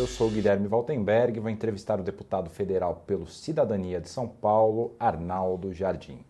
Eu sou Guilherme Valtenberg e vou entrevistar o deputado federal pelo Cidadania de São Paulo, Arnaldo Jardim.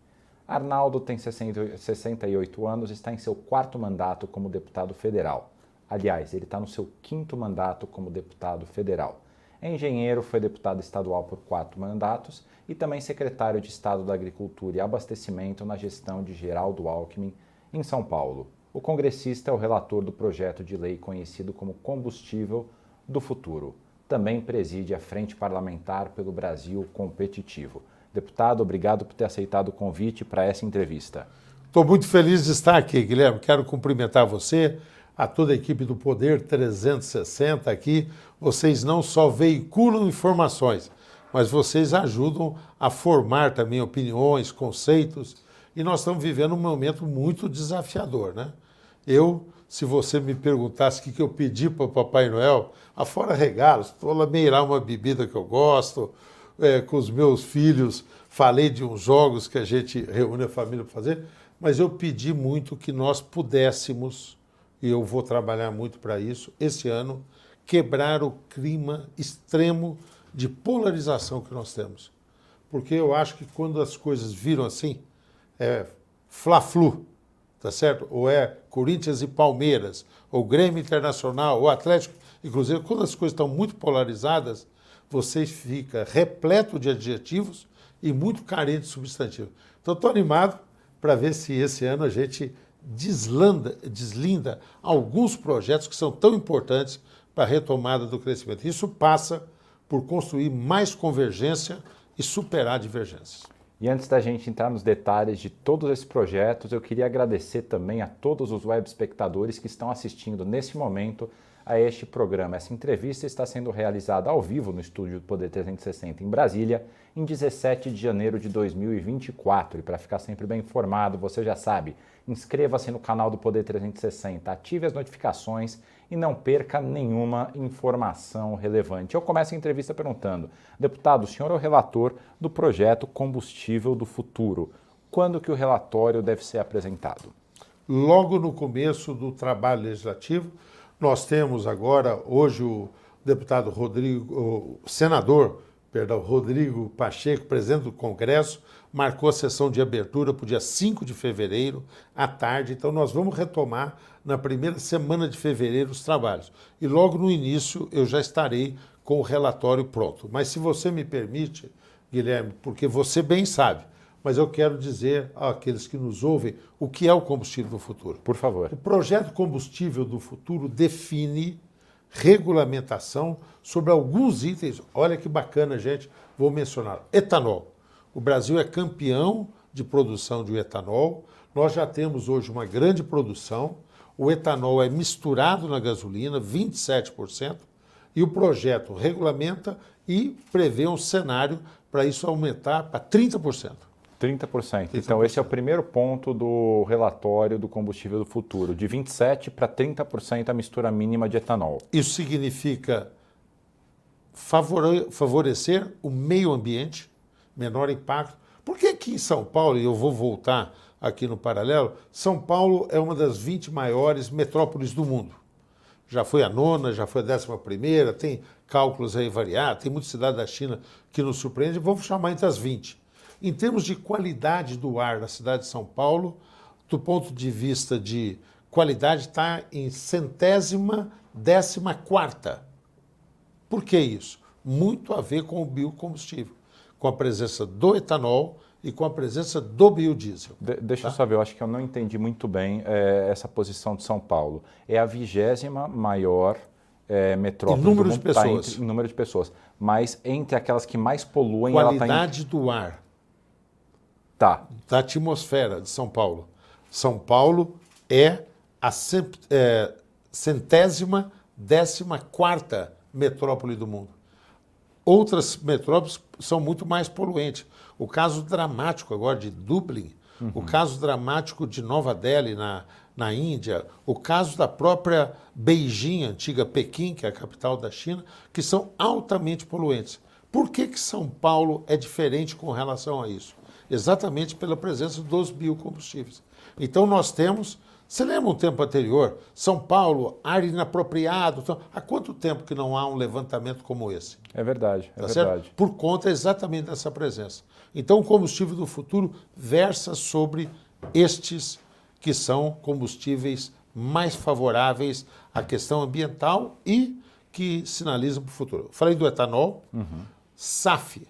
Arnaldo tem 68 anos e está em seu quarto mandato como deputado federal. Aliás, ele está no seu quinto mandato como deputado federal. É engenheiro, foi deputado estadual por quatro mandatos e também secretário de Estado da Agricultura e Abastecimento na gestão de Geraldo Alckmin, em São Paulo. O congressista é o relator do projeto de lei conhecido como Combustível do Futuro. Também preside a Frente Parlamentar pelo Brasil Competitivo. Deputado, obrigado por ter aceitado o convite para essa entrevista. Estou muito feliz de estar aqui, Guilherme. Quero cumprimentar você, a toda a equipe do Poder 360 aqui. Vocês não só veiculam informações, mas vocês ajudam a formar também opiniões, conceitos e nós estamos vivendo um momento muito desafiador, né? Eu, se você me perguntasse o que, que eu pedi para o Papai Noel, afora regalos, estou lameirar uma bebida que eu gosto, é, com os meus filhos, falei de uns jogos que a gente reúne a família para fazer, mas eu pedi muito que nós pudéssemos, e eu vou trabalhar muito para isso, esse ano, quebrar o clima extremo de polarização que nós temos. Porque eu acho que quando as coisas viram assim, é Fla-Flu, tá certo? Ou é Corinthians e Palmeiras, ou Grêmio Internacional, ou Atlético e Cruzeiro, quando as coisas estão muito polarizadas, você fica repleto de adjetivos e muito carente de substantivo. Então, estou animado para ver se esse ano a gente deslanda, deslinda alguns projetos que são tão importantes para a retomada do crescimento. Isso passa por construir mais convergência e superar divergências. E antes da gente entrar nos detalhes de todos esses projetos, eu queria agradecer também a todos os web espectadores que estão assistindo nesse momento a este programa. Essa entrevista está sendo realizada ao vivo no estúdio do Poder 360 em Brasília, em 17 de janeiro de 2024. E para ficar sempre bem informado, você já sabe, inscreva-se no canal do Poder 360, ative as notificações e não perca nenhuma informação relevante. Eu começo a entrevista perguntando: deputado, o senhor é o relator do projeto Combustível do Futuro. Quando que o relatório deve ser apresentado? Logo no começo do trabalho legislativo, nós temos agora, hoje, o deputado Rodrigo, o senador, perdão, Rodrigo Pacheco, presidente do Congresso, marcou a sessão de abertura para o dia 5 de fevereiro, à tarde. Então, nós vamos retomar na primeira semana de fevereiro os trabalhos. E logo no início eu já estarei com o relatório pronto. Mas se você me permite, Guilherme, porque você bem sabe, mas eu quero dizer àqueles que nos ouvem o que é o combustível do futuro. Por favor. O projeto Combustível do Futuro define regulamentação sobre alguns itens. Olha que bacana, gente. Vou mencionar. Etanol. O Brasil é campeão de produção de etanol. Nós já temos hoje uma grande produção. O etanol é misturado na gasolina, 27%, e o projeto regulamenta e prevê um cenário para isso aumentar para 30%. 30%. 30%. Então, esse é o primeiro ponto do relatório do combustível do futuro, de 27% para 30% a mistura mínima de etanol. Isso significa favorecer o meio ambiente, menor impacto. Por que aqui em São Paulo, e eu vou voltar aqui no paralelo, São Paulo é uma das 20 maiores metrópoles do mundo. Já foi a nona, já foi a décima primeira, tem cálculos aí variados, tem muita cidade da China que nos surpreende, vamos chamar entre as 20. Em termos de qualidade do ar na cidade de São Paulo, do ponto de vista de qualidade, está em centésima, décima quarta. Por que isso? Muito a ver com o biocombustível com a presença do etanol e com a presença do biodiesel. De, deixa tá? eu saber, eu acho que eu não entendi muito bem é, essa posição de São Paulo. É a vigésima maior é, metrópole em número de tá pessoas. Tá entre, em número de pessoas. Mas entre aquelas que mais poluem... Qualidade tá em... do ar. Tá. Da atmosfera de São Paulo. São Paulo é a é, centésima, décima quarta metrópole do mundo. Outras metrópoles são muito mais poluentes. O caso dramático agora de Dublin, uhum. o caso dramático de Nova Delhi, na, na Índia, o caso da própria Beijing, antiga Pequim, que é a capital da China, que são altamente poluentes. Por que, que São Paulo é diferente com relação a isso? Exatamente pela presença dos biocombustíveis. Então, nós temos Você lembra um tempo anterior? São Paulo, ar inapropriado. Então, há quanto tempo que não há um levantamento como esse? É verdade, é Tá verdade. certo? Por conta exatamente dessa presença. Então, o combustível do futuro versa sobre estes que são combustíveis mais favoráveis à questão ambiental e que sinalizam para o futuro. Falei do etanol, SAF,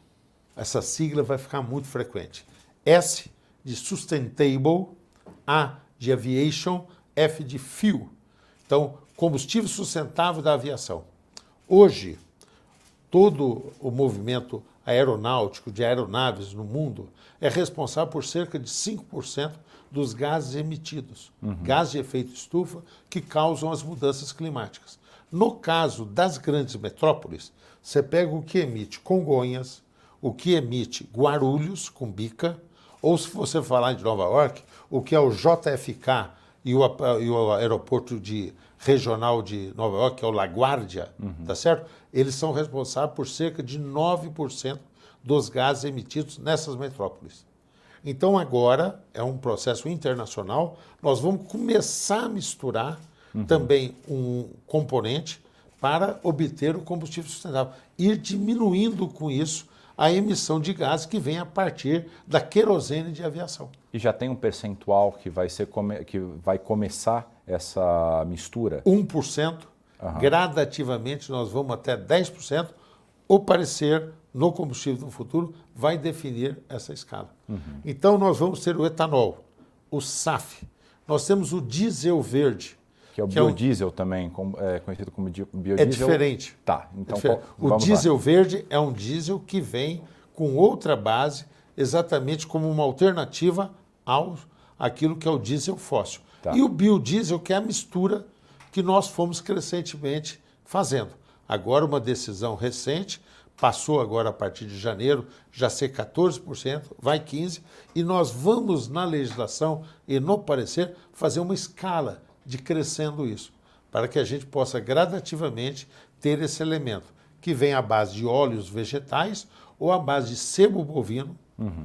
essa sigla vai ficar muito frequente. S de Sustainable, A de Aviation, F de Fuel. Então, combustível sustentável da aviação. Hoje, todo o movimento aeronáutico de aeronaves no mundo é responsável por cerca de 5% dos gases emitidos, gases de efeito estufa que causam as mudanças climáticas. No caso das grandes metrópoles, você pega o que emite Congonhas, o que emite Guarulhos, com bica, ou se você falar de Nova York, o que é o JFK e o, e o aeroporto de, regional de Nova York, que é o LaGuardia, tá certo? Eles são responsáveis por cerca de 9% dos gases emitidos nessas metrópoles. Então agora é um processo internacional, nós vamos começar a misturar também um componente para obter o combustível sustentável, ir diminuindo com isso a emissão de gases que vem a partir da querosene de aviação. E já tem um percentual que vai, ser que vai começar essa mistura? 1%, gradativamente nós vamos até 10%. O parecer no combustível do futuro vai definir essa escala. Então nós vamos ter o etanol, o SAF, nós temos o diesel verde. Que é o Que é um- biodiesel também, é conhecido como É biodiesel? diferente. Tá, É então diferente. qual- o vamos lá. diesel verde é um diesel que vem com outra base, exatamente como uma alternativa ao aquilo que é o diesel fóssil. Tá. E o biodiesel, que é a mistura que nós fomos crescentemente fazendo. Agora, uma decisão recente, passou agora a partir de janeiro, já ser 14%, vai 15%, e nós vamos na legislação e no parecer fazer uma escala de crescendo isso para que a gente possa gradativamente ter esse elemento, que vem à base de óleos vegetais ou à base de sebo bovino,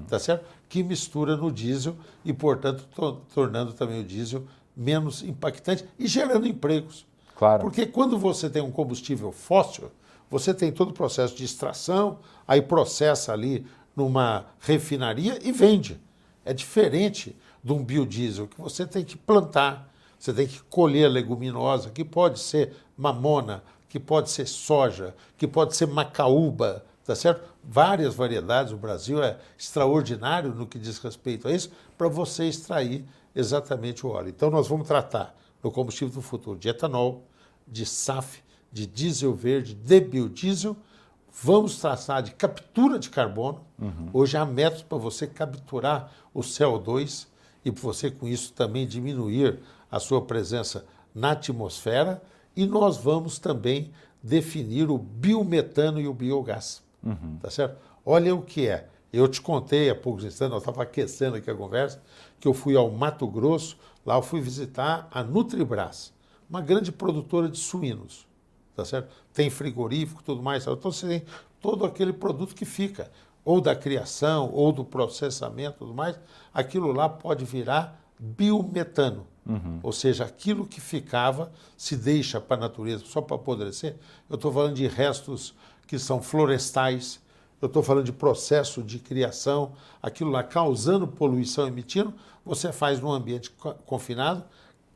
tá certo? Que mistura no diesel e, portanto, to- tornando também o diesel menos impactante e gerando empregos. Claro. Porque quando você tem um combustível fóssil, você tem todo o processo de extração, aí processa ali numa refinaria e vende. É diferente de um biodiesel que você tem que plantar, você tem que colher leguminosa, que pode ser mamona, que pode ser soja, que pode ser macaúba, tá certo? Várias variedades, o Brasil é extraordinário no que diz respeito a isso, para você extrair exatamente o óleo. Então nós vamos tratar no combustível do futuro de etanol, de SAF, de diesel verde, de biodiesel. Vamos traçar de captura de carbono. Hoje há métodos para você capturar o CO2 e para você, com isso, também diminuir a sua presença na atmosfera. E nós vamos também definir o biometano e o biogás. Tá certo? Olha o que é. Eu te contei há poucos instantes, nós estávamos aquecendo aqui a conversa, que eu fui ao Mato Grosso, lá eu fui visitar a Nutribras, uma grande produtora de suínos, tá certo? Tem frigorífico, tudo mais, então você tem todo aquele produto que fica, ou da criação, ou do processamento, tudo mais, aquilo lá pode virar biometano, ou seja, aquilo que ficava se deixa para a natureza só para apodrecer. Eu estou falando de restos que são florestais, eu estou falando de processo de criação, aquilo lá causando poluição, emitindo, você faz num ambiente co- confinado,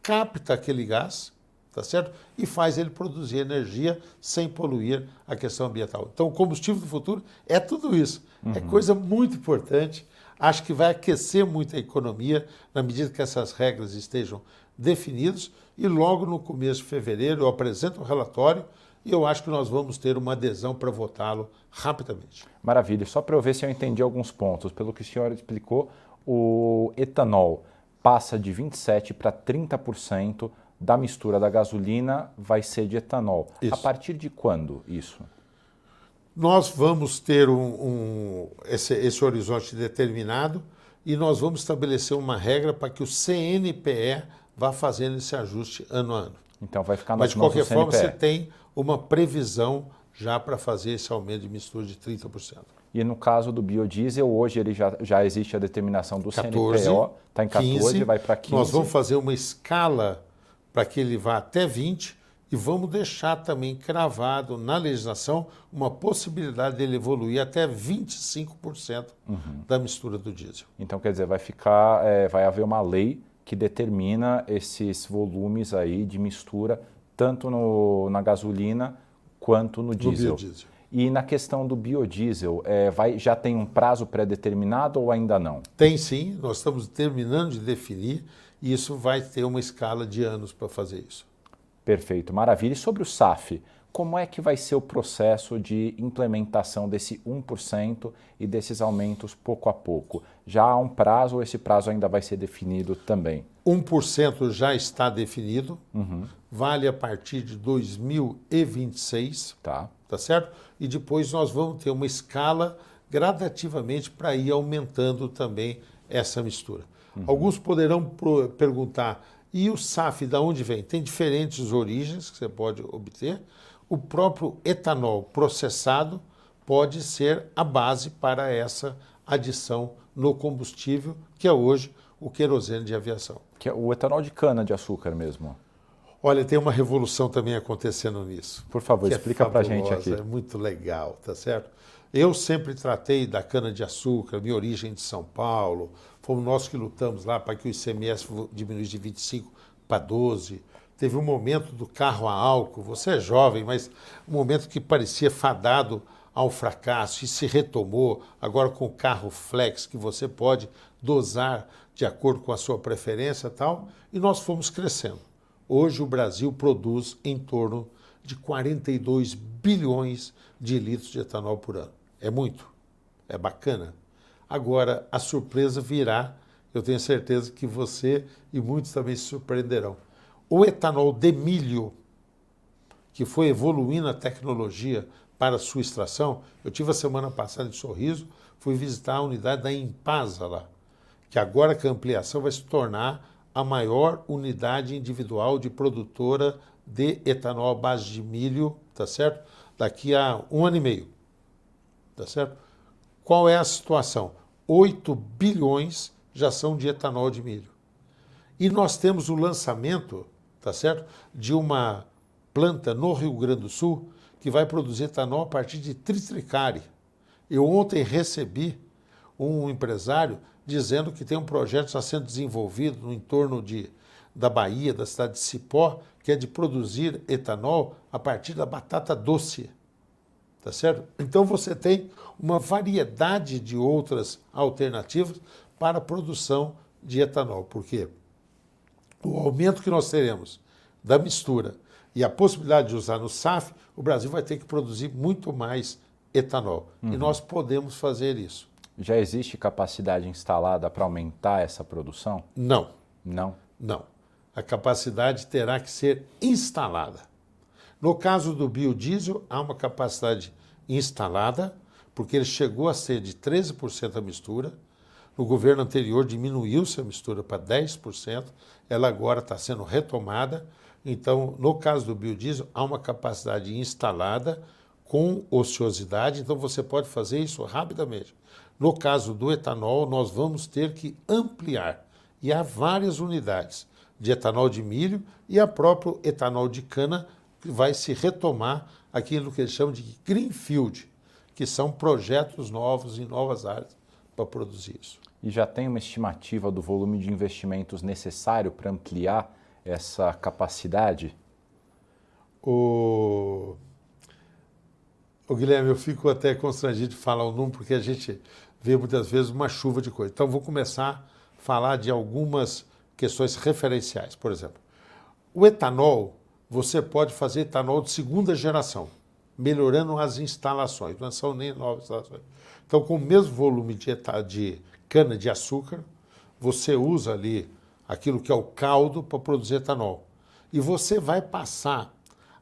capta aquele gás, tá certo? E faz ele produzir energia sem poluir a questão ambiental. Então, o combustível do futuro é tudo isso. É coisa muito importante. Acho que vai aquecer muito a economia na medida que essas regras estejam definidas. E logo no começo de fevereiro eu apresento o relatório e eu acho que nós vamos ter uma adesão para votá-lo rapidamente. Maravilha. Só para eu ver se eu entendi alguns pontos. Pelo que o senhor explicou, o etanol passa de 27% para 30% da mistura da gasolina vai ser de etanol. Isso. A partir de quando isso? Nós vamos ter um, um- esse, esse horizonte determinado e nós vamos estabelecer uma regra para que o CNPE vá fazendo esse ajuste ano a ano. Então vai ficar Mas, de qualquer forma, você tem uma previsão já para fazer esse aumento de mistura de 30%. E no caso do biodiesel, hoje ele já, já existe a determinação do 14, CNPO, está em 14, 15, vai para 15. Nós vamos fazer uma escala para que ele vá até 20 e vamos deixar também cravado na legislação uma possibilidade dele evoluir até 25% uhum. da mistura do diesel. Então, quer dizer, vai ficar, é, vai haver uma lei que determina esses volumes aí de mistura tanto no, na gasolina quanto no diesel. No biodiesel. E na questão do biodiesel, é, vai, já tem um prazo pré-determinado ou ainda não? Tem sim, nós estamos terminando de definir e isso vai ter uma escala de anos para fazer isso. Perfeito, maravilha. E sobre o SAF, como é que vai ser o processo de implementação desse 1% e desses aumentos pouco a pouco? Já há um prazo ou esse prazo ainda vai ser definido também? 1% já está definido, uhum. vale a partir de 2026. Tá tá certo? E depois nós vamos ter uma escala gradativamente para ir aumentando também essa mistura. Uhum. Alguns poderão perguntar, e o SAF de onde vem? Tem diferentes origens que você pode obter. O próprio etanol processado pode ser a base para essa adição no combustível, que é hoje o querosene de aviação. Que é o etanol de cana de açúcar mesmo. Olha, tem uma revolução também acontecendo nisso. Por favor, é explica é para a gente aqui. É muito legal, tá certo? Eu sempre tratei da cana-de-açúcar, minha origem de São Paulo. Fomos nós que lutamos lá para que o ICMS diminuísse de 25 para 12. Teve um momento do carro a álcool, você é jovem, mas um momento que parecia fadado ao fracasso e se retomou agora com o carro flex que você pode dosar de acordo com a sua preferência tal, e nós fomos crescendo. Hoje o Brasil produz em torno de 42 bilhões de litros de etanol por ano. É muito, é bacana. Agora, a surpresa virá, eu tenho certeza que você e muitos também se surpreenderão. O etanol de milho, que foi evoluindo a tecnologia para sua extração, eu tive a semana passada em Sorriso, fui visitar a unidade da Impasa lá, que agora com a ampliação vai se tornar a maior unidade individual de produtora de etanol à base de milho, tá certo? Daqui a um ano e meio, tá certo? Qual é a situação? 8 bilhões já são de etanol de milho. E nós temos o lançamento, tá certo? De uma planta no Rio Grande do Sul que vai produzir etanol a partir de tritricale. Eu ontem recebi um empresário dizendo que tem um projeto está sendo desenvolvido no entorno de, da Bahia, da cidade de Cipó, que é de produzir etanol a partir da batata doce. Tá certo? Então você tem uma variedade de outras alternativas para a produção de etanol, porque o aumento que nós teremos da mistura e a possibilidade de usar no SAF, o Brasil vai ter que produzir muito mais etanol. Uhum. E nós podemos fazer isso. Já existe capacidade instalada para aumentar essa produção? Não. Não? Não. A capacidade terá que ser instalada. No caso do biodiesel, há uma capacidade instalada, porque ele chegou a ser de 13% a mistura. No governo anterior diminuiu-se a mistura para 10%, ela agora está sendo retomada. Então, no caso do biodiesel, há uma capacidade instalada com ociosidade, então você pode fazer isso rapidamente. No caso do etanol, nós vamos ter que ampliar. E há várias unidades de etanol de milho e a próprio etanol de cana vai se retomar aquilo que eles chamam de greenfield, que são projetos novos em novas áreas para produzir isso. E já tem uma estimativa do volume de investimentos necessário para ampliar essa capacidade? O... o Guilherme, eu fico até constrangido de falar o número, porque a gente vê muitas vezes uma chuva de coisa. Então, vou começar a falar de algumas questões referenciais. Por exemplo, o etanol, você pode fazer etanol de segunda geração, melhorando as instalações, não são nem novas instalações. Então, com o mesmo volume de, de cana-de-açúcar, você usa ali aquilo que é o caldo para produzir etanol. E você vai passar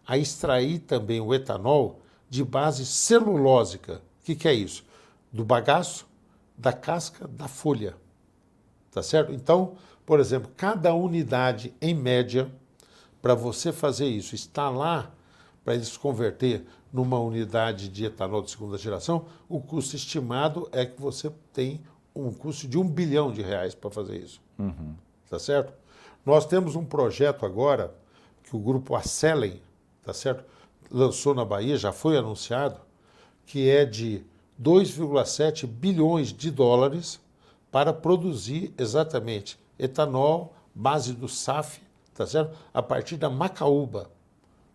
a extrair também o etanol de base celulósica. O que, que é isso? Do bagaço da casca da folha. Tá certo? Então, por exemplo, cada unidade, em média, para você fazer isso, está lá para eles converter numa unidade de etanol de segunda geração, o custo estimado é que você tem um custo de um bilhão de reais para fazer isso. Uhum. Tá certo? Nós temos um projeto agora que o grupo Acelen, tá certo? Lançou na Bahia, já foi anunciado, que é de 2,7 bilhões de dólares para produzir exatamente etanol, base do SAF, tá certo? A partir da Macaúba,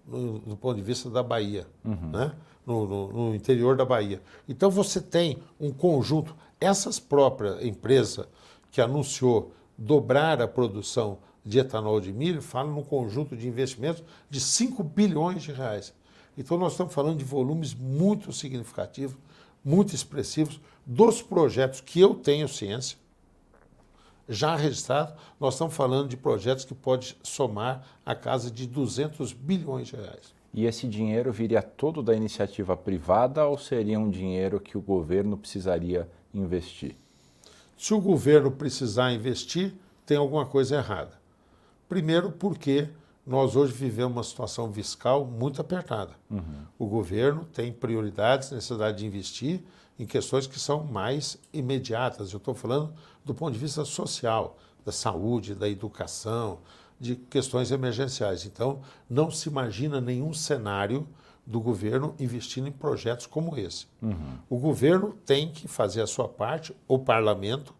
no, do ponto de vista da Bahia, uhum. né? No, no, no, interior da Bahia. Então você tem um conjunto, essas próprias empresas que anunciou dobrar a produção de etanol de milho, falam num conjunto de investimentos de 5 bilhões de reais. Então nós estamos falando de volumes muito significativos, muito expressivos, dos projetos que eu tenho ciência, já registrado, nós estamos falando de projetos que podem somar a casa de 200 bilhões de reais. E esse dinheiro viria todo da iniciativa privada ou seria um dinheiro que o governo precisaria investir? Se o governo precisar investir, tem alguma coisa errada. Primeiro, porque nós hoje vivemos uma situação fiscal muito apertada. Uhum. O governo tem prioridades, necessidade de investir em questões que são mais imediatas. Eu estou falando do ponto de vista social, da saúde, da educação, de questões emergenciais. Então, não se imagina nenhum cenário do governo investindo em projetos como esse. Uhum. O governo tem que fazer a sua parte, o parlamento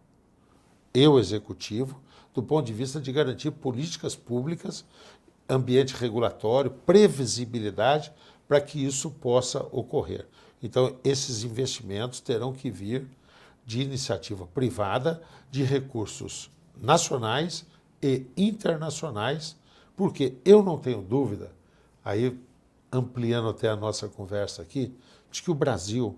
e o executivo, do ponto de vista de garantir políticas públicas, ambiente regulatório, previsibilidade, para que isso possa ocorrer. Então, esses investimentos terão que vir de iniciativa privada, de recursos nacionais e internacionais, porque eu não tenho dúvida, aí ampliando até a nossa conversa aqui, de que o Brasil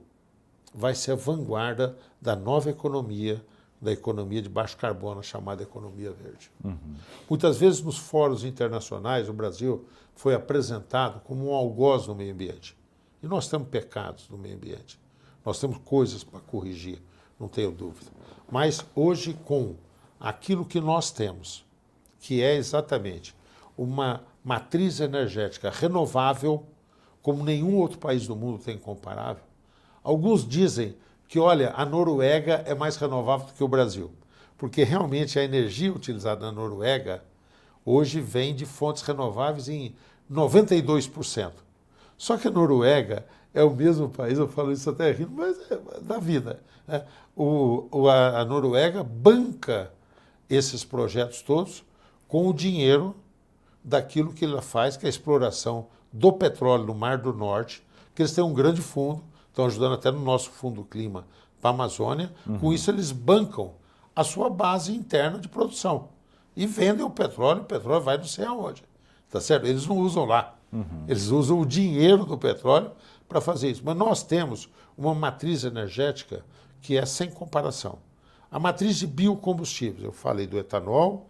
vai ser a vanguarda da nova economia, da economia de baixo carbono, chamada economia verde. Uhum. Muitas vezes nos fóruns internacionais, o Brasil foi apresentado como um algoz no meio ambiente. E nós temos pecados no meio ambiente. Nós temos coisas para corrigir não tenho dúvida. Mas hoje, com aquilo que nós temos, que é exatamente uma matriz energética renovável, como nenhum outro país do mundo tem comparável, alguns dizem que, olha, a Noruega é mais renovável do que o Brasil, porque realmente a energia utilizada na Noruega hoje vem de fontes renováveis em 92%. Só que a Noruega é o mesmo país, eu falo isso até rindo, mas é da vida. Né? O, o, a, Noruega banca esses projetos todos com o dinheiro daquilo que ela faz, que é a exploração do petróleo no Mar do Norte, que eles têm um grande fundo, estão ajudando até no nosso fundo clima para a Amazônia. Uhum. Com isso, eles bancam a sua base interna de produção e vendem o petróleo, o petróleo vai não sei aonde. Tá certo? Eles não usam lá. Uhum. Eles usam o dinheiro do petróleo para fazer isso. Mas nós temos uma matriz energética que é sem comparação. A matriz de biocombustíveis, eu falei do etanol,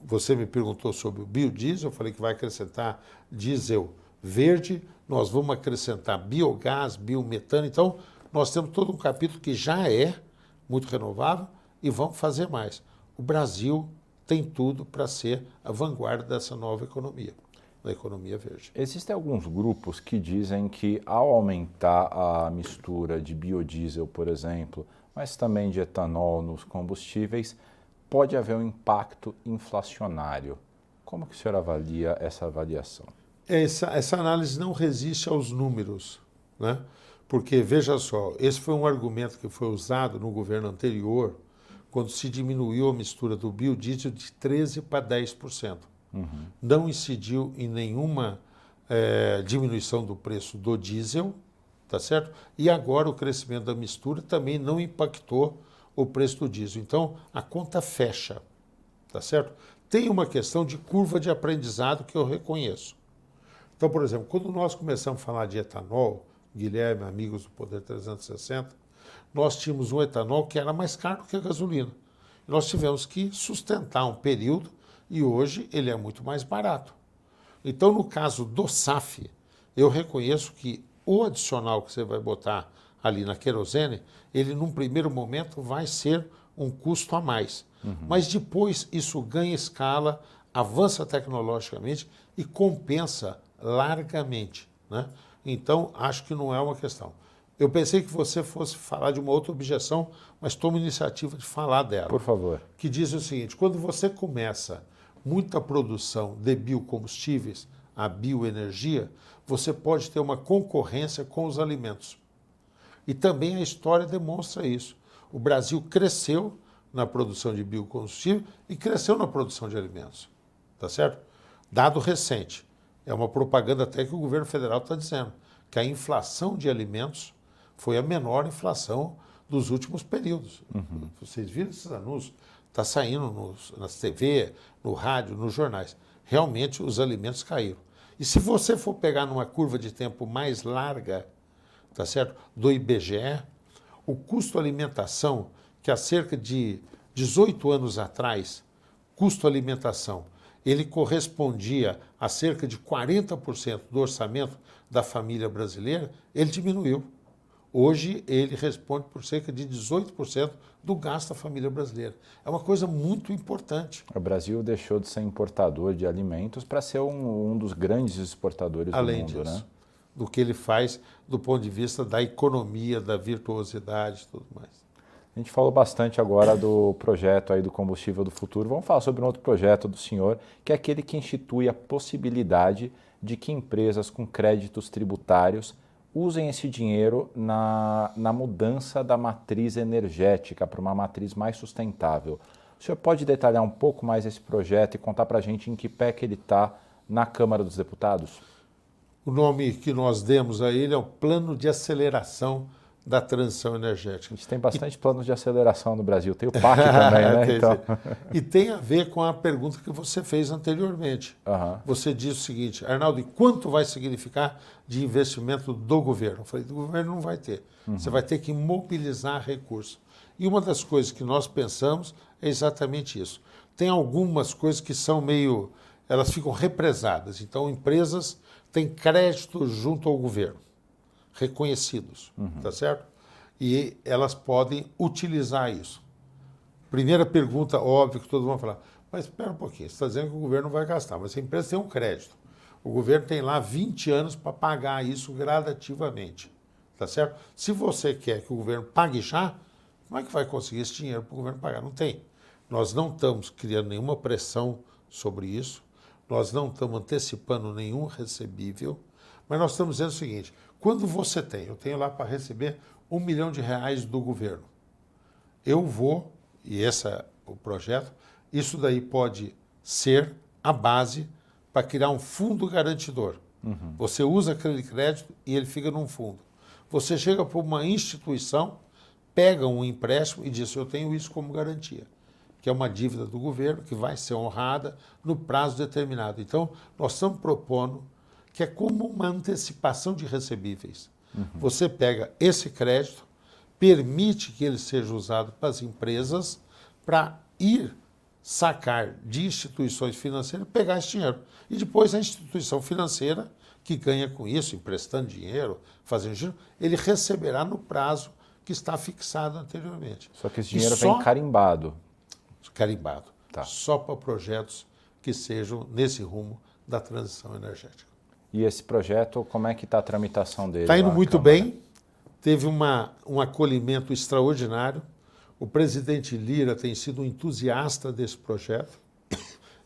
você me perguntou sobre o biodiesel, eu falei que vai acrescentar diesel verde, nós vamos acrescentar biogás, biometano, então nós temos todo um capítulo que já é muito renovável e vamos fazer mais. O Brasil tem tudo para ser a vanguarda dessa nova economia da economia verde. Existem alguns grupos que dizem que ao aumentar a mistura de biodiesel, por exemplo, mas também de etanol nos combustíveis, pode haver um impacto inflacionário. Como que o senhor avalia essa avaliação? Essa, essa análise não resiste aos números, né? Porque, veja só, esse foi um argumento que foi usado no governo anterior, quando se diminuiu a mistura do biodiesel de 13% para 10%. Não incidiu em nenhuma é, diminuição do preço do diesel, tá certo? E agora o crescimento da mistura também não impactou o preço do diesel. Então a conta fecha, tá certo? Tem uma questão de curva de aprendizado que eu reconheço. Então, por exemplo, quando nós começamos a falar de etanol, Guilherme, amigos do Poder 360, nós tínhamos um etanol que era mais caro que a gasolina. Nós tivemos que sustentar um período e hoje ele é muito mais barato. Então, no caso do SAF, eu reconheço que o adicional que você vai botar ali na querosene, ele num primeiro momento vai ser um custo a mais. Uhum. Mas depois isso ganha escala, avança tecnologicamente e compensa largamente. Né? Então, acho que não é uma questão. Eu pensei que você fosse falar de uma outra objeção, mas tomo iniciativa de falar dela. Por favor. Que diz o seguinte: quando você começa muita produção de biocombustíveis, a bioenergia, você pode ter uma concorrência com os alimentos. E também a história demonstra isso. O Brasil cresceu na produção de biocombustível e cresceu na produção de alimentos. Tá certo? Dado recente. É uma propaganda até que o governo federal está dizendo que a inflação de alimentos foi a menor inflação dos últimos períodos. Uhum. Vocês viram esses anúncios? Está saindo nos, nas TV, no rádio, nos jornais. Realmente os alimentos caíram. E se você for pegar numa curva de tempo mais larga, tá certo? Do IBGE, o custo alimentação, que há cerca de 18 anos atrás, custo alimentação, ele correspondia a cerca de 40% do orçamento da família brasileira, ele diminuiu. Hoje ele responde por cerca de 18% do gasto da família brasileira. É uma coisa muito importante. O Brasil deixou de ser importador de alimentos para ser um, um, dos grandes exportadores Além do mundo, disso, né? Do que ele faz do ponto de vista da economia, da virtuosidade e tudo mais. A gente falou bastante agora do projeto aí do combustível do futuro. Vamos falar sobre um outro projeto do senhor, que é aquele que institui a possibilidade de que empresas com créditos tributários usem esse dinheiro na, na mudança da matriz energética para uma matriz mais sustentável. O senhor pode detalhar um pouco mais esse projeto e contar para a gente em que pé que ele está na Câmara dos Deputados? O nome que nós demos a ele é o Plano de Aceleração da transição energética. A gente tem bastante e... planos de aceleração no Brasil. Tem o PAC também, né? então... E tem a ver com a pergunta que você fez anteriormente. Uhum. Você disse o seguinte, Arnaldo, e quanto vai significar de investimento do governo? Eu falei, do governo não vai ter. Uhum. Você vai ter que mobilizar recursos. E uma das coisas que nós pensamos é exatamente isso. Tem algumas coisas que são meio... Elas ficam represadas. Então, empresas têm crédito junto ao governo reconhecidos, uhum. tá certo? E elas podem utilizar isso. Primeira pergunta óbvia que todo mundo vai falar, mas espera um pouquinho, você está dizendo que o governo vai gastar, mas a empresa tem um crédito. O governo tem lá 20 anos para pagar isso gradativamente, tá certo? Se você quer que o governo pague já, como é que vai conseguir esse dinheiro para o governo pagar? Não tem. Nós não estamos criando nenhuma pressão sobre isso, nós não estamos antecipando nenhum recebível, mas nós estamos dizendo o seguinte: quando você tem, eu tenho lá para receber um milhão de reais do governo, eu vou, e esse é o projeto, isso daí pode ser a base para criar um fundo garantidor. Uhum. Você usa aquele crédito e ele fica num fundo. Você chega para uma instituição, pega um empréstimo e diz: Eu tenho isso como garantia, que é uma dívida do governo que vai ser honrada no prazo determinado. Então, nós estamos propondo que é como uma antecipação de recebíveis. Uhum. Você pega esse crédito, permite que ele seja usado para as empresas para ir sacar de instituições financeiras, pegar esse dinheiro. E depois a instituição financeira que ganha com isso, emprestando dinheiro, fazendo dinheiro, ele receberá no prazo que está fixado anteriormente. Só que esse dinheiro só, vem carimbado. Carimbado. Tá. Só para projetos que sejam nesse rumo da transição energética. E esse projeto, como é que está a tramitação dele? Está indo muito Câmara? bem, teve uma, um acolhimento extraordinário. O presidente Lira tem sido um entusiasta desse projeto.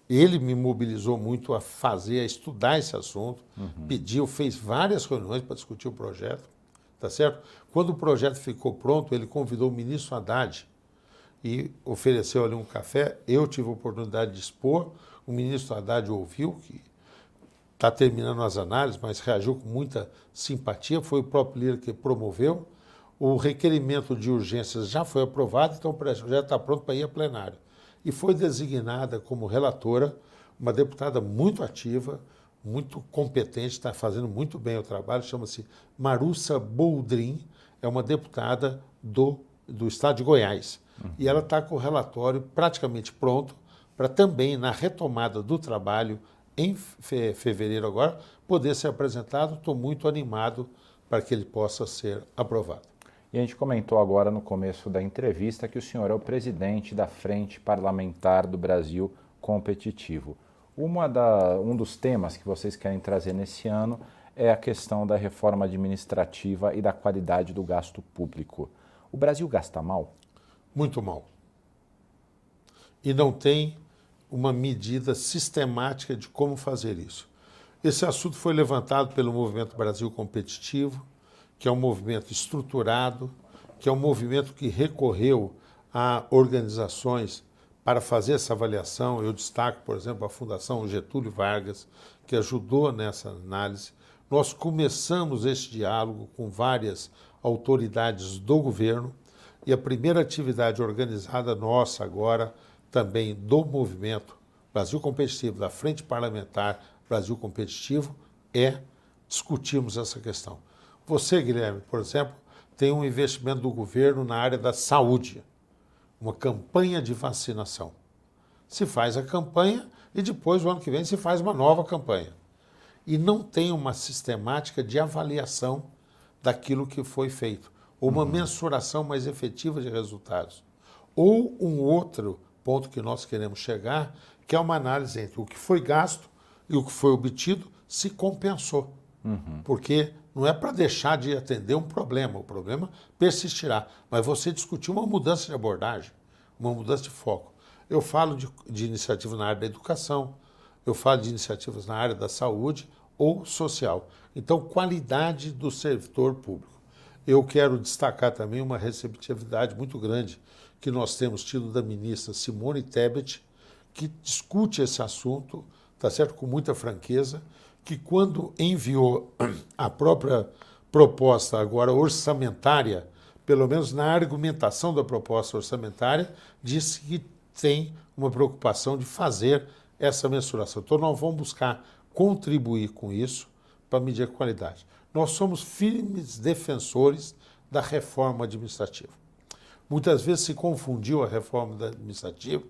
Ele me mobilizou muito a fazer, a estudar esse assunto, uhum. pediu, fez várias reuniões para discutir o projeto, tá certo? Quando o projeto ficou pronto, ele convidou o ministro Haddad e ofereceu ali um café. Eu tive a oportunidade de expor, o ministro Haddad ouviu, que está terminando as análises, mas reagiu com muita simpatia. Foi o próprio Lira que promoveu. O requerimento de urgências já foi aprovado, então o projeto está pronto para ir a plenário. E foi designada como relatora uma deputada muito ativa, muito competente, está fazendo muito bem o trabalho, chama-se Marussa Boldrin, é uma deputada do, do estado de Goiás. Uhum. E ela está com o relatório praticamente pronto para também, na retomada do trabalho, em fevereiro agora, poder ser apresentado. Estou muito animado para que ele possa ser aprovado. E a gente comentou agora no começo da entrevista que o senhor é o presidente da Frente Parlamentar do Brasil Competitivo. Uma da, um dos temas que vocês querem trazer nesse ano é a questão da reforma administrativa e da qualidade do gasto público. O Brasil gasta mal? Muito mal. E não tem uma medida sistemática de como fazer isso. Esse assunto foi levantado pelo Movimento Brasil Competitivo, que é um movimento estruturado, que é um movimento que recorreu a organizações para fazer essa avaliação. Eu destaco, por exemplo, a Fundação Getúlio Vargas, que ajudou nessa análise. Nós começamos esse diálogo com várias autoridades do governo e a primeira atividade organizada nossa agora, também do movimento Brasil Competitivo, da Frente Parlamentar Brasil Competitivo, é discutirmos essa questão. Você, Guilherme, por exemplo, tem um investimento do governo na área da saúde, uma campanha de vacinação. Se faz a campanha e depois, o ano que vem, se faz uma nova campanha. E não tem uma sistemática de avaliação daquilo que foi feito, ou uma uhum. mensuração mais efetiva de resultados. Ou um outro ponto que nós queremos chegar, que é uma análise entre o que foi gasto e o que foi obtido se compensou. Uhum. Porque não é para deixar de atender um problema, o problema persistirá. Mas você discutir uma mudança de abordagem, uma mudança de foco. Eu falo de, de iniciativas na área da educação, eu falo de iniciativas na área da saúde ou social. Então, qualidade do servidor público. Eu quero destacar também uma receptividade muito grande que nós temos tido da ministra Simone Tebet, que discute esse assunto, tá certo, com muita franqueza que quando enviou a própria proposta agora orçamentária, pelo menos na argumentação da proposta orçamentária, disse que tem uma preocupação de fazer essa mensuração. Então nós vamos buscar contribuir com isso para medir a qualidade. Nós somos firmes defensores da reforma administrativa. Muitas vezes se confundiu a reforma administrativa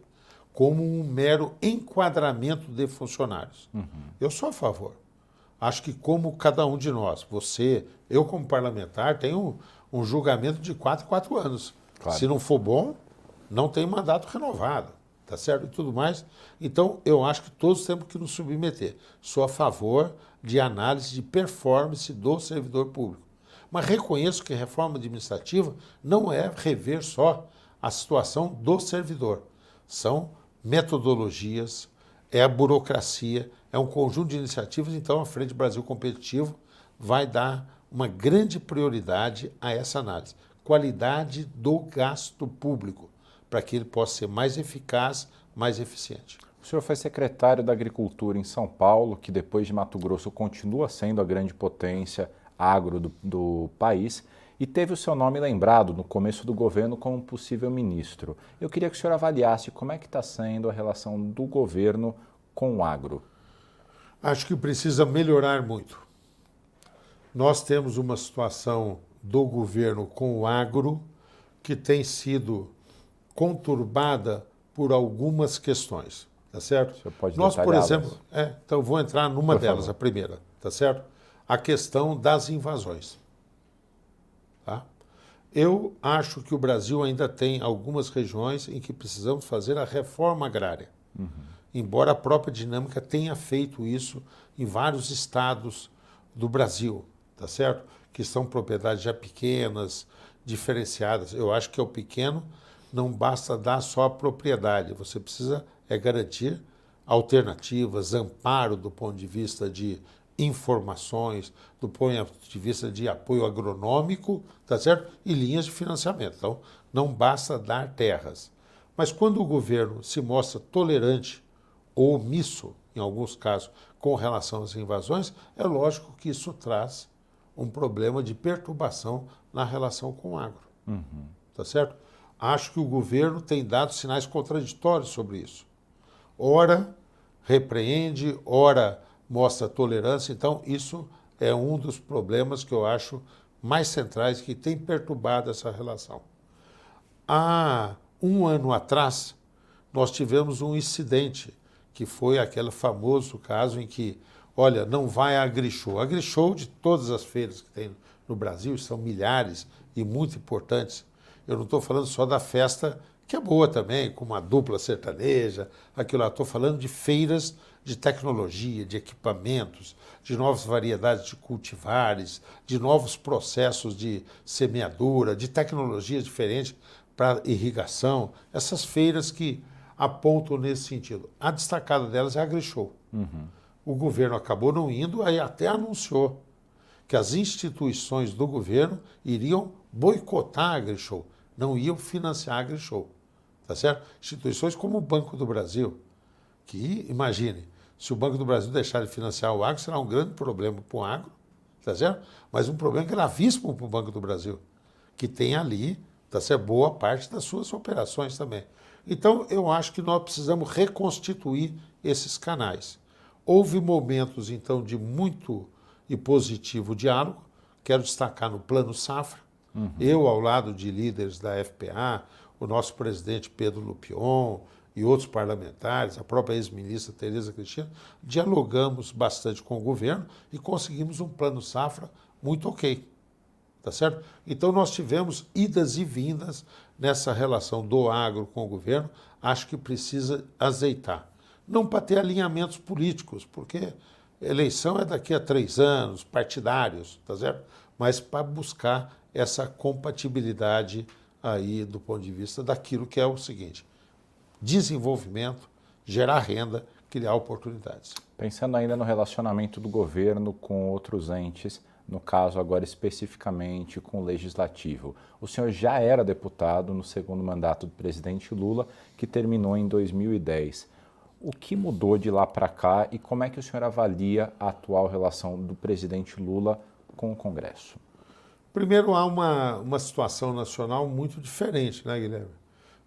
como um mero enquadramento de funcionários. Uhum. Eu sou a favor. Acho que como cada um de nós, você, eu como parlamentar, tenho um, um julgamento de quatro, quatro anos. Claro. Se não for bom, não tem mandato renovado, tá certo? E tudo mais. Então, eu acho que todos temos que nos submeter. Sou a favor de análise de performance do servidor público. Mas reconheço que reforma administrativa não é rever só a situação do servidor. São metodologias, é a burocracia, é um conjunto de iniciativas. Então, a Frente Brasil Competitivo vai dar uma grande prioridade a essa análise. Qualidade do gasto público, para que ele possa ser mais eficaz, mais eficiente. O senhor foi secretário da Agricultura em São Paulo, que depois de Mato Grosso continua sendo a grande potência agro do, do país e teve o seu nome lembrado no começo do governo como possível ministro. Eu queria que o senhor avaliasse como é que está sendo a relação do governo com o agro. Acho que precisa melhorar muito. Nós temos uma situação do governo com o agro que tem sido conturbada por algumas questões, tá certo? Você pode Nós, por exemplo, é, então vou entrar numa por delas, favor. a primeira, tá certo? A questão das invasões. Tá? Eu acho que o Brasil ainda tem algumas regiões em que precisamos fazer a reforma agrária. Uhum. Embora a própria dinâmica tenha feito isso em vários estados do Brasil, tá certo? Que são propriedades já pequenas, diferenciadas. Eu acho que é o pequeno não basta dar só a propriedade, você precisa é garantir alternativas, amparo do ponto de vista de informações, do ponto de vista de apoio agronômico, tá certo? E linhas de financiamento. Então, não basta dar terras. Mas quando o governo se mostra tolerante ou omisso, em alguns casos, com relação às invasões, é lógico que isso traz um problema de perturbação na relação com o agro. Uhum. Tá certo? Acho que o governo tem dado sinais contraditórios sobre isso. Ora repreende, ora mostra tolerância. Então, isso é um dos problemas que eu acho mais centrais que tem perturbado essa relação. Há um ano atrás, nós tivemos um incidente, que foi aquele famoso caso em que, olha, não vai a AgriShow. A AgriShow, de todas as feiras que tem no Brasil, são milhares e muito importantes. Eu não estou falando só da festa, que é boa também, com uma dupla sertaneja, aquilo lá. Estou falando de feiras de tecnologia, de equipamentos, de novas variedades de cultivares, de novos processos de semeadura, de tecnologias diferentes para irrigação, essas feiras que apontam nesse sentido. A destacada delas é a AgriShow. Uhum. O governo acabou não indo, aí até anunciou que as instituições do governo iriam boicotar a AgriShow, não iam financiar a AgriShow. Tá certo? Instituições como o Banco do Brasil, que, imagine, se o Banco do Brasil deixar de financiar o agro, será um grande problema para o agro, tá certo? Mas um problema gravíssimo para o Banco do Brasil, que tem ali, tá certo? Boa parte das suas operações também. Então, eu acho que nós precisamos reconstituir esses canais. Houve momentos, então, de muito e positivo diálogo. Quero destacar no Plano Safra. Uhum. Eu, ao lado de líderes da FPA, o nosso presidente Pedro Lupion e outros parlamentares, a própria ex-ministra Tereza Cristina, dialogamos bastante com o governo e conseguimos um plano safra muito ok. Tá certo? Então nós tivemos idas e vindas nessa relação do agro com o governo, acho que precisa azeitar. Não para ter alinhamentos políticos, porque eleição é daqui a três anos, partidários, tá certo? Mas para buscar essa compatibilidade aí do ponto de vista daquilo que é o seguinte: desenvolvimento, gerar renda, criar oportunidades. Pensando ainda no relacionamento do governo com outros entes, no caso agora especificamente com o legislativo. O senhor já era deputado no segundo mandato do presidente Lula, que terminou em 2010. O que mudou de lá para cá e como é que o senhor avalia a atual relação do presidente Lula com o Congresso? Primeiro, há uma, uma situação nacional muito diferente, né, Guilherme?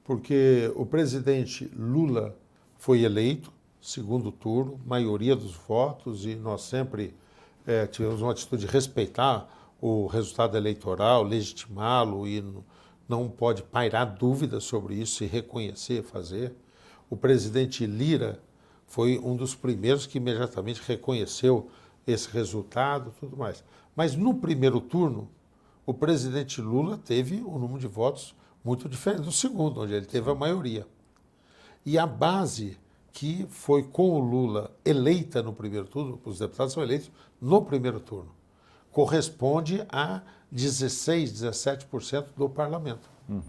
Porque o presidente Lula foi eleito, segundo turno, maioria dos votos, e nós sempre é, tivemos uma atitude de respeitar o resultado eleitoral, legitimá-lo e não pode pairar dúvidas sobre isso e reconhecer, fazer. O presidente Lira foi um dos primeiros que imediatamente reconheceu esse resultado, tudo mais. Mas no primeiro turno, o presidente Lula teve um número de votos muito diferente do segundo, onde ele teve a maioria. E a base que foi com o Lula eleita no primeiro turno, os deputados são eleitos no primeiro turno, corresponde a 16, 17% do parlamento. Uhum.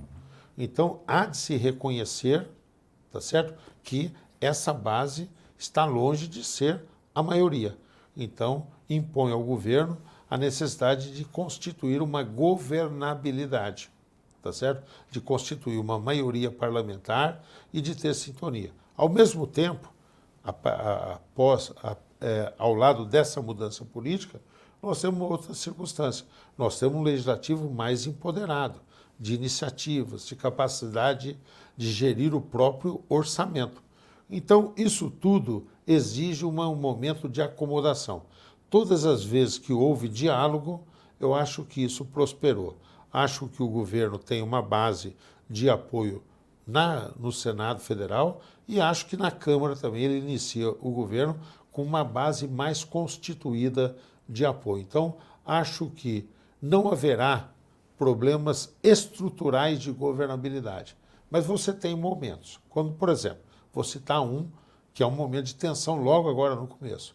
Então, há de se reconhecer, tá certo, que essa base está longe de ser a maioria. Então, impõe ao governo a necessidade de constituir uma governabilidade, tá certo? De constituir uma maioria parlamentar e de ter sintonia. Ao mesmo tempo, após, é, ao lado dessa mudança política, nós temos outra circunstância. Nós temos um legislativo mais empoderado, de iniciativas, de capacidade de gerir o próprio orçamento. Então, isso tudo exige uma, um momento de acomodação. Todas as vezes que houve diálogo, eu acho que isso prosperou. Acho que o governo tem uma base de apoio na, no Senado Federal e acho que na Câmara também ele inicia o governo com uma base mais constituída de apoio. Então, acho que não haverá problemas estruturais de governabilidade. Mas você tem momentos, quando, por exemplo, vou citar um que é um momento de tensão logo agora no começo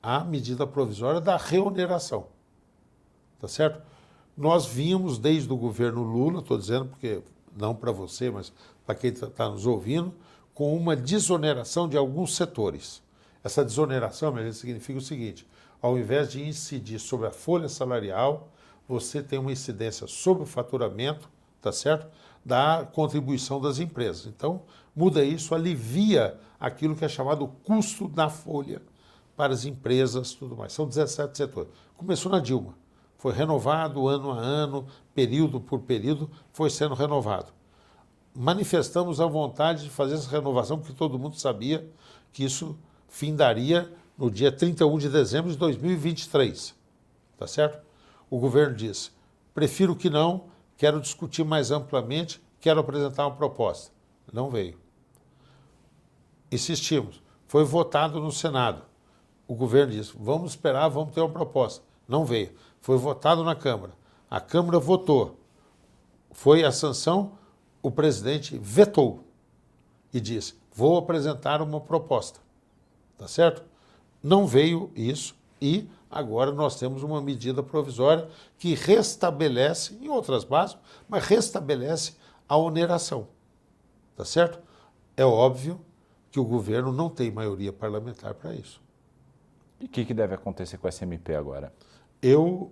a medida provisória da reoneração. Tá certo? Nós vimos desde o governo Lula, estou dizendo porque não para você, mas para quem está tá nos ouvindo, com uma desoneração de alguns setores. Essa desoneração significa o seguinte: ao invés de incidir sobre a folha salarial, você tem uma incidência sobre o faturamento, tá certo? Da contribuição das empresas. Então, muda isso, alivia aquilo que é chamado custo da folha para as empresas, tudo mais. São 17 setores. Começou na Dilma. Foi renovado ano a ano, período por período, foi sendo renovado. Manifestamos a vontade de fazer essa renovação, porque todo mundo sabia que isso findaria no dia 31 de dezembro de 2023. Tá certo? O governo disse: prefiro que não, quero discutir mais amplamente, quero apresentar uma proposta. Não veio. Insistimos. Foi votado no Senado o governo disse: vamos esperar, vamos ter uma proposta. Não veio. Foi votado na Câmara. A Câmara votou. Foi a sanção, o presidente vetou e disse: vou apresentar uma proposta. Tá certo? Não veio isso e agora nós temos uma medida provisória que restabelece, em outras bases, mas restabelece a oneração. Tá certo? É óbvio que o governo não tem maioria parlamentar para isso. E o que, que deve acontecer com a SMP agora? Eu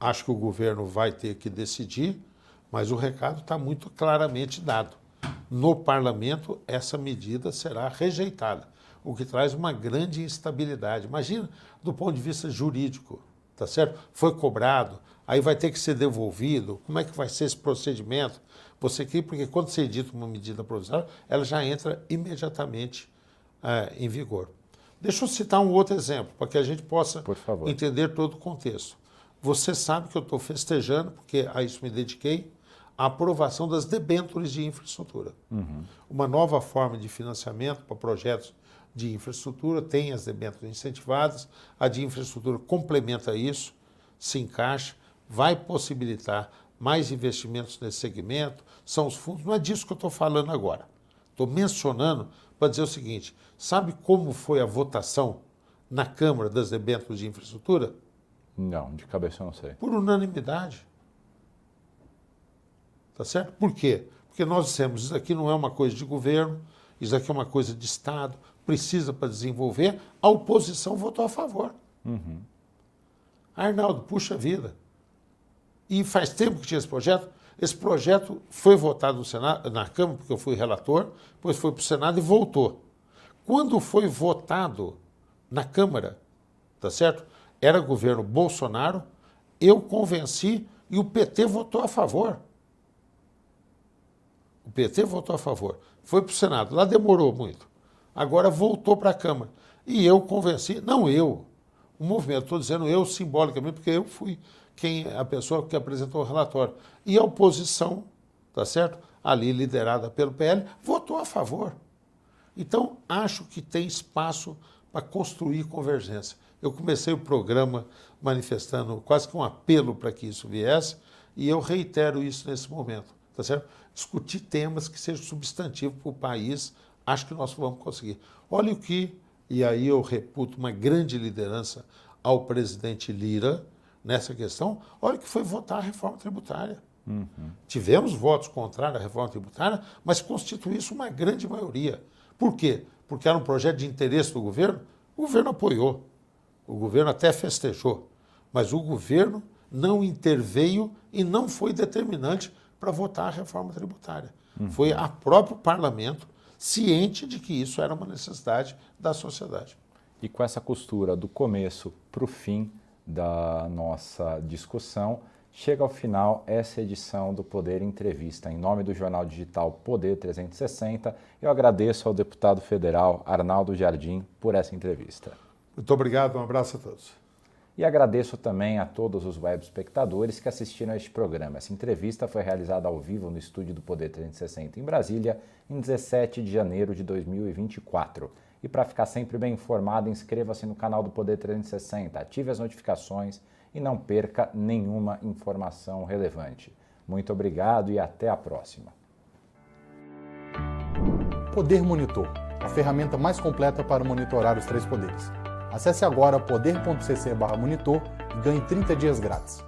acho que o governo vai ter que decidir, mas o recado está muito claramente dado. No parlamento, essa medida será rejeitada, o que traz uma grande instabilidade. Imagina do ponto de vista jurídico, tá certo? Foi cobrado, aí vai ter que ser devolvido. Como é que vai ser esse procedimento? Você quer, porque quando você edita uma medida provisória, ela já entra imediatamente é, em vigor. Deixa eu citar um outro exemplo, para que a gente possa entender todo o contexto. Você sabe que eu estou festejando, porque a isso me dediquei, a aprovação das debêntures de infraestrutura. Uhum. Uma nova forma de financiamento para projetos de infraestrutura, tem as debêntures incentivadas, a de infraestrutura complementa isso, se encaixa, vai possibilitar mais investimentos nesse segmento, são os fundos, não é disso que eu estou falando agora. Estou mencionando para dizer o seguinte: sabe como foi a votação na Câmara das debêntures de infraestrutura? Não, de cabeça eu não sei. Por unanimidade. Tá certo? Por quê? Porque nós dissemos, isso aqui não é uma coisa de governo, isso aqui é uma coisa de Estado, precisa para desenvolver. A oposição votou a favor. Uhum. Arnaldo, puxa vida. E faz tempo que tinha esse projeto. Esse projeto foi votado no Senado, na Câmara, porque eu fui relator, depois foi para o Senado e voltou. Quando foi votado na Câmara, tá certo? Era governo Bolsonaro, eu convenci e o PT votou a favor. O PT votou a favor. Foi para o Senado. Lá demorou muito. Agora voltou para a Câmara. E eu convenci, não eu, o movimento, estou dizendo eu simbolicamente, porque eu fui quem a pessoa que apresentou o relatório. E a oposição, tá certo? Ali liderada pelo PL, votou a favor. Então, acho que tem espaço para construir convergência. Eu comecei o programa manifestando quase que um apelo para que isso viesse, e eu reitero isso nesse momento, tá certo? Discutir temas que sejam substantivos para o país, acho que nós vamos conseguir. Olha o que, e aí eu reputo uma grande liderança ao presidente Lira, nessa questão, olha que foi votar a reforma tributária. Uhum. Tivemos votos contrários à reforma tributária, mas constituiu isso uma grande maioria. Por quê? Porque era um projeto de interesse do governo? O governo apoiou. O governo até festejou. Mas o governo não interveio e não foi determinante para votar a reforma tributária. Uhum. Foi a próprio parlamento ciente de que isso era uma necessidade da sociedade. E com essa costura do começo para o fim, da nossa discussão, chega ao final essa edição do Poder Entrevista. Em nome do jornal digital Poder 360, eu agradeço ao deputado federal Arnaldo Jardim por essa entrevista. Muito obrigado, um abraço a todos. E agradeço também a todos os web espectadores que assistiram a este programa. Essa entrevista foi realizada ao vivo no estúdio do Poder 360 em Brasília, em 17 de janeiro de 2024. E para ficar sempre bem informado, inscreva-se no canal do Poder 360, ative as notificações e não perca nenhuma informação relevante. Muito obrigado e até a próxima. Poder Monitor, a ferramenta mais completa para monitorar os três poderes. Acesse agora poder.cc/monitor e ganhe 30 dias grátis.